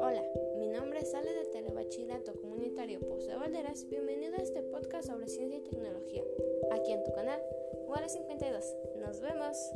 Hola, mi nombre es Ale de Telebachillerato Comunitario Pozo de Valderas. Bienvenido a este podcast sobre ciencia y tecnología, aquí en tu canal, Wara 52. Nos vemos.